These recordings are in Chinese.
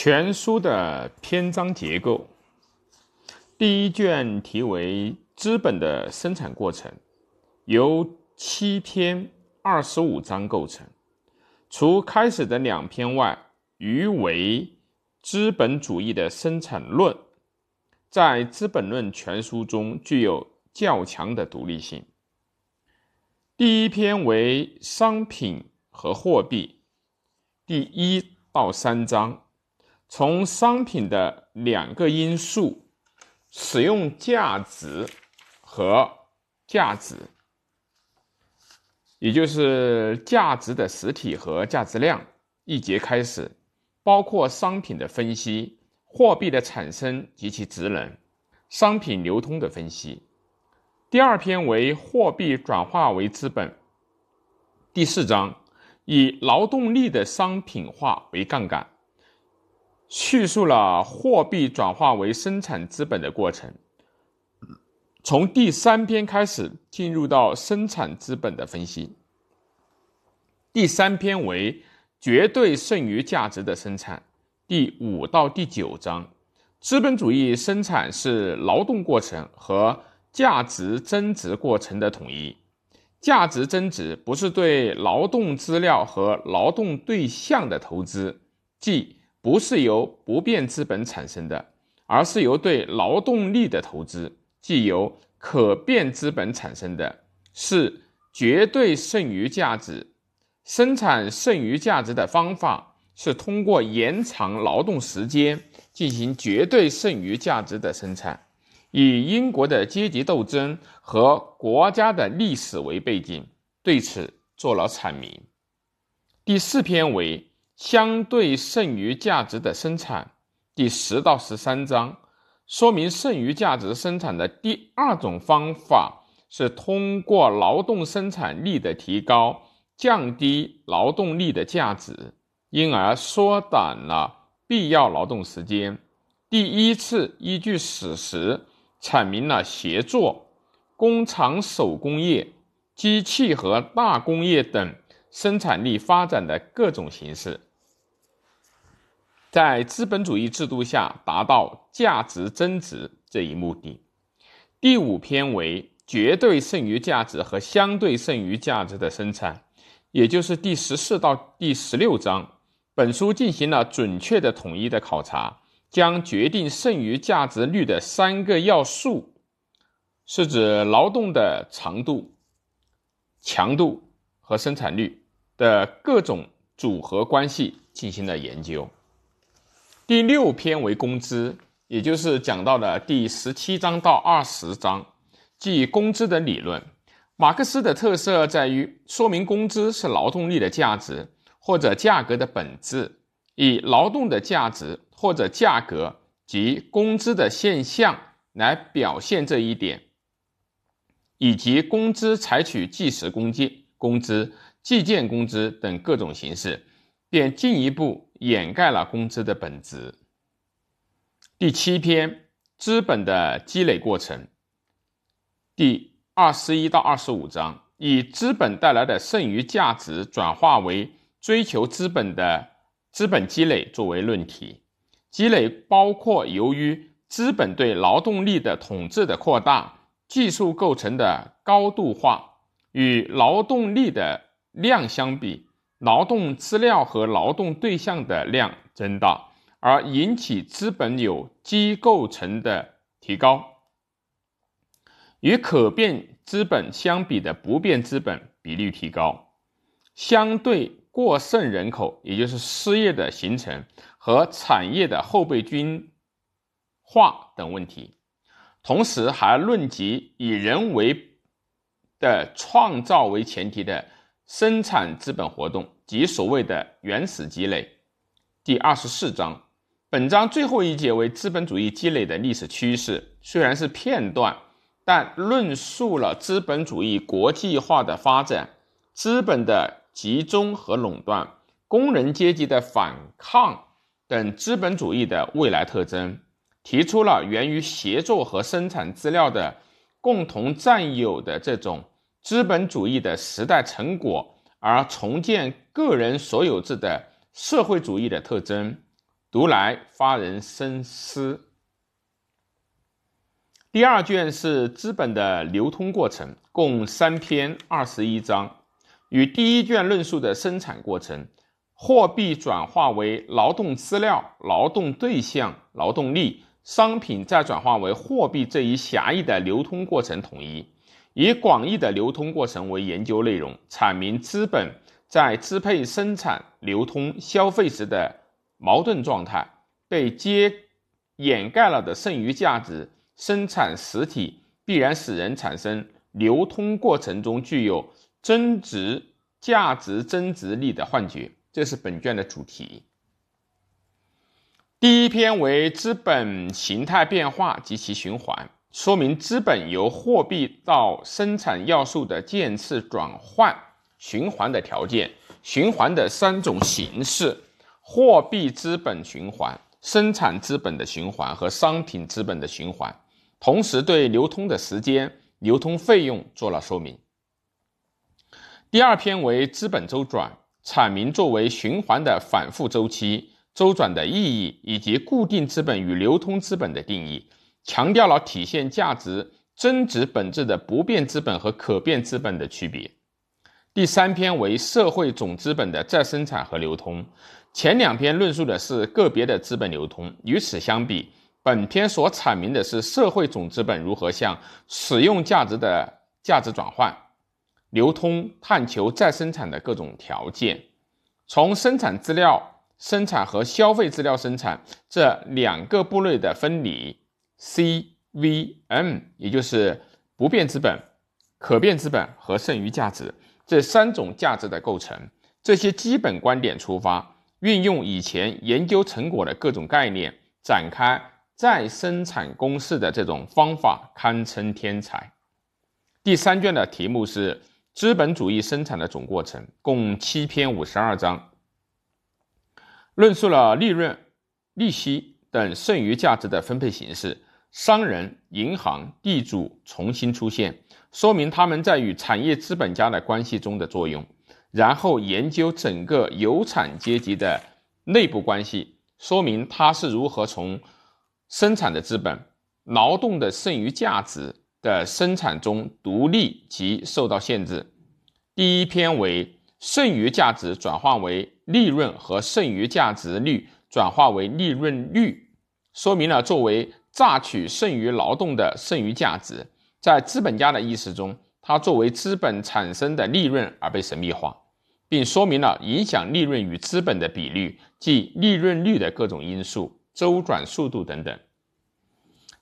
全书的篇章结构，第一卷题为《资本的生产过程》，由七篇二十五章构成。除开始的两篇外，余为《资本主义的生产论》。在《资本论》全书中，具有较强的独立性。第一篇为商品和货币，第一到三章。从商品的两个因素——使用价值和价值，也就是价值的实体和价值量一节开始，包括商品的分析、货币的产生及其职能、商品流通的分析。第二篇为货币转化为资本。第四章以劳动力的商品化为杠杆。叙述了货币转化为生产资本的过程。从第三篇开始，进入到生产资本的分析。第三篇为绝对剩余价值的生产。第五到第九章，资本主义生产是劳动过程和价值增值过程的统一。价值增值不是对劳动资料和劳动对象的投资，即。不是由不变资本产生的，而是由对劳动力的投资，即由可变资本产生的，是绝对剩余价值。生产剩余价值的方法是通过延长劳动时间进行绝对剩余价值的生产。以英国的阶级斗争和国家的历史为背景，对此做了阐明。第四篇为。相对剩余价值的生产，第十到十三章说明剩余价值生产的第二种方法是通过劳动生产力的提高，降低劳动力的价值，因而缩短了必要劳动时间。第一次依据史实阐明了协作、工厂手工业、机器和大工业等生产力发展的各种形式。在资本主义制度下达到价值增值这一目的。第五篇为绝对剩余价值和相对剩余价值的生产，也就是第十四到第十六章。本书进行了准确的统一的考察，将决定剩余价值率的三个要素，是指劳动的长度、强度和生产率的各种组合关系进行了研究。第六篇为工资，也就是讲到的第十七章到二十章，即工资的理论。马克思的特色在于说明工资是劳动力的价值或者价格的本质，以劳动的价值或者价格及工资的现象来表现这一点，以及工资采取计时工计工资、计件工资等各种形式。便进一步掩盖了工资的本质。第七篇资本的积累过程，第二十一到二十五章以资本带来的剩余价值转化为追求资本的资本积累作为论题。积累包括由于资本对劳动力的统治的扩大，技术构成的高度化与劳动力的量相比。劳动资料和劳动对象的量增大，而引起资本有机构成的提高。与可变资本相比的不变资本比率提高，相对过剩人口，也就是失业的形成和产业的后备军化等问题。同时还论及以人为的创造为前提的。生产资本活动及所谓的原始积累，第二十四章，本章最后一节为资本主义积累的历史趋势，虽然是片段，但论述了资本主义国际化的发展、资本的集中和垄断、工人阶级的反抗等资本主义的未来特征，提出了源于协作和生产资料的共同占有的这种。资本主义的时代成果，而重建个人所有制的社会主义的特征，读来发人深思。第二卷是资本的流通过程，共三篇二十一章，与第一卷论述的生产过程、货币转化为劳动资料、劳动对象、劳动力、商品再转化为货币这一狭义的流通过程统一，以广义的流通过程为研究内容，阐明资本在支配生产、流通、消费时的矛盾状态，被揭掩盖了的剩余价值。生产实体必然使人产生流通过程中具有增值价值增值力的幻觉，这是本卷的主题。第一篇为资本形态变化及其循环，说明资本由货币到生产要素的渐次转换循环的条件，循环的三种形式：货币资本循环、生产资本的循环和商品资本的循环。同时，对流通的时间、流通费用做了说明。第二篇为资本周转，阐明作为循环的反复周期周转的意义，以及固定资本与流通资本的定义，强调了体现价值增值本质的不变资本和可变资本的区别。第三篇为社会总资本的再生产和流通，前两篇论述的是个别的资本流通，与此相比。本篇所阐明的是社会总资本如何向使用价值的价值转换、流通、探求再生产的各种条件。从生产资料生产和消费资料生产这两个部类的分离，CVM，也就是不变资本、可变资本和剩余价值这三种价值的构成，这些基本观点出发，运用以前研究成果的各种概念展开。再生产公式的这种方法堪称天才。第三卷的题目是资本主义生产的总过程，共七篇五十二章，论述了利润、利息等剩余价值的分配形式。商人、银行、地主重新出现，说明他们在与产业资本家的关系中的作用。然后研究整个有产阶级的内部关系，说明他是如何从。生产的资本、劳动的剩余价值的生产中独立及受到限制。第一篇为剩余价值转化为利润和剩余价值率转化为利润率，说明了作为榨取剩余劳动的剩余价值，在资本家的意识中，它作为资本产生的利润而被神秘化，并说明了影响利润与资本的比率即利润率的各种因素。周转速度等等。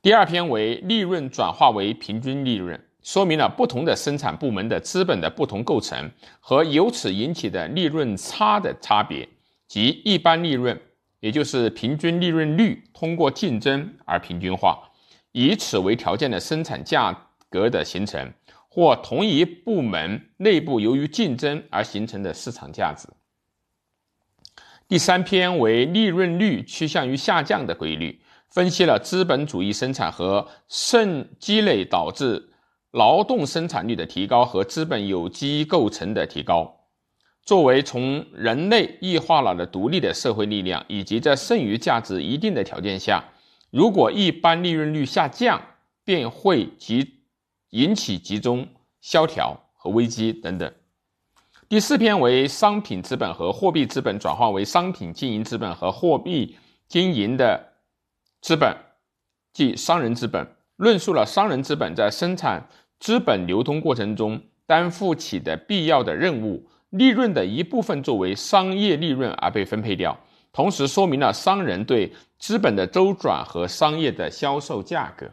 第二篇为利润转化为平均利润，说明了不同的生产部门的资本的不同构成和由此引起的利润差的差别，即一般利润，也就是平均利润率通过竞争而平均化，以此为条件的生产价格的形成，或同一部门内部由于竞争而形成的市场价值。第三篇为利润率趋向于下降的规律，分析了资本主义生产和剩积累导致劳动生产率的提高和资本有机构成的提高。作为从人类异化了的独立的社会力量，以及在剩余价值一定的条件下，如果一般利润率下降，便会集引起集中、萧条和危机等等。第四篇为商品资本和货币资本转化为商品经营资本和货币经营的资本，即商人资本，论述了商人资本在生产资本流通过程中担负起的必要的任务，利润的一部分作为商业利润而被分配掉，同时说明了商人对资本的周转和商业的销售价格。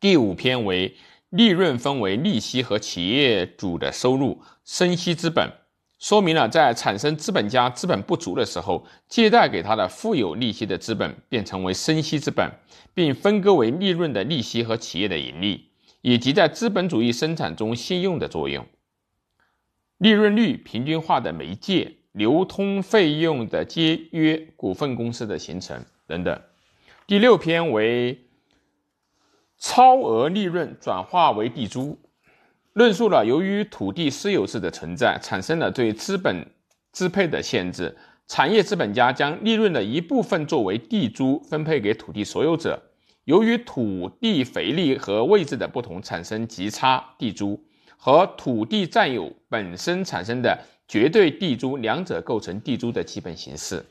第五篇为。利润分为利息和企业主的收入，生息资本，说明了在产生资本家资本不足的时候，借贷给他的富有利息的资本变成为生息资本，并分割为利润的利息和企业的盈利，以及在资本主义生产中信用的作用。利润率平均化的媒介，流通费用的节约，股份公司的形成等等。第六篇为。超额利润转化为地租，论述了由于土地私有制的存在，产生了对资本支配的限制，产业资本家将利润的一部分作为地租分配给土地所有者，由于土地肥力和位置的不同，产生极差地租和土地占有本身产生的绝对地租，两者构成地租的基本形式。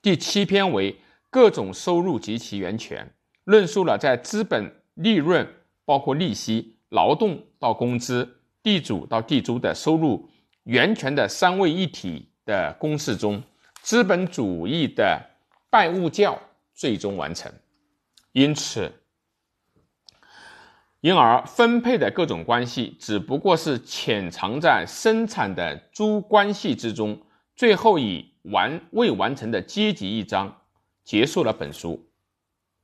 第七篇为各种收入及其源泉，论述了在资本利润包括利息、劳动到工资、地主到地租的收入源泉的三位一体的公式中。资本主义的拜物教最终完成，因此，因而分配的各种关系只不过是潜藏在生产的诸关系之中，最后以完未完成的阶级一章结束了本书。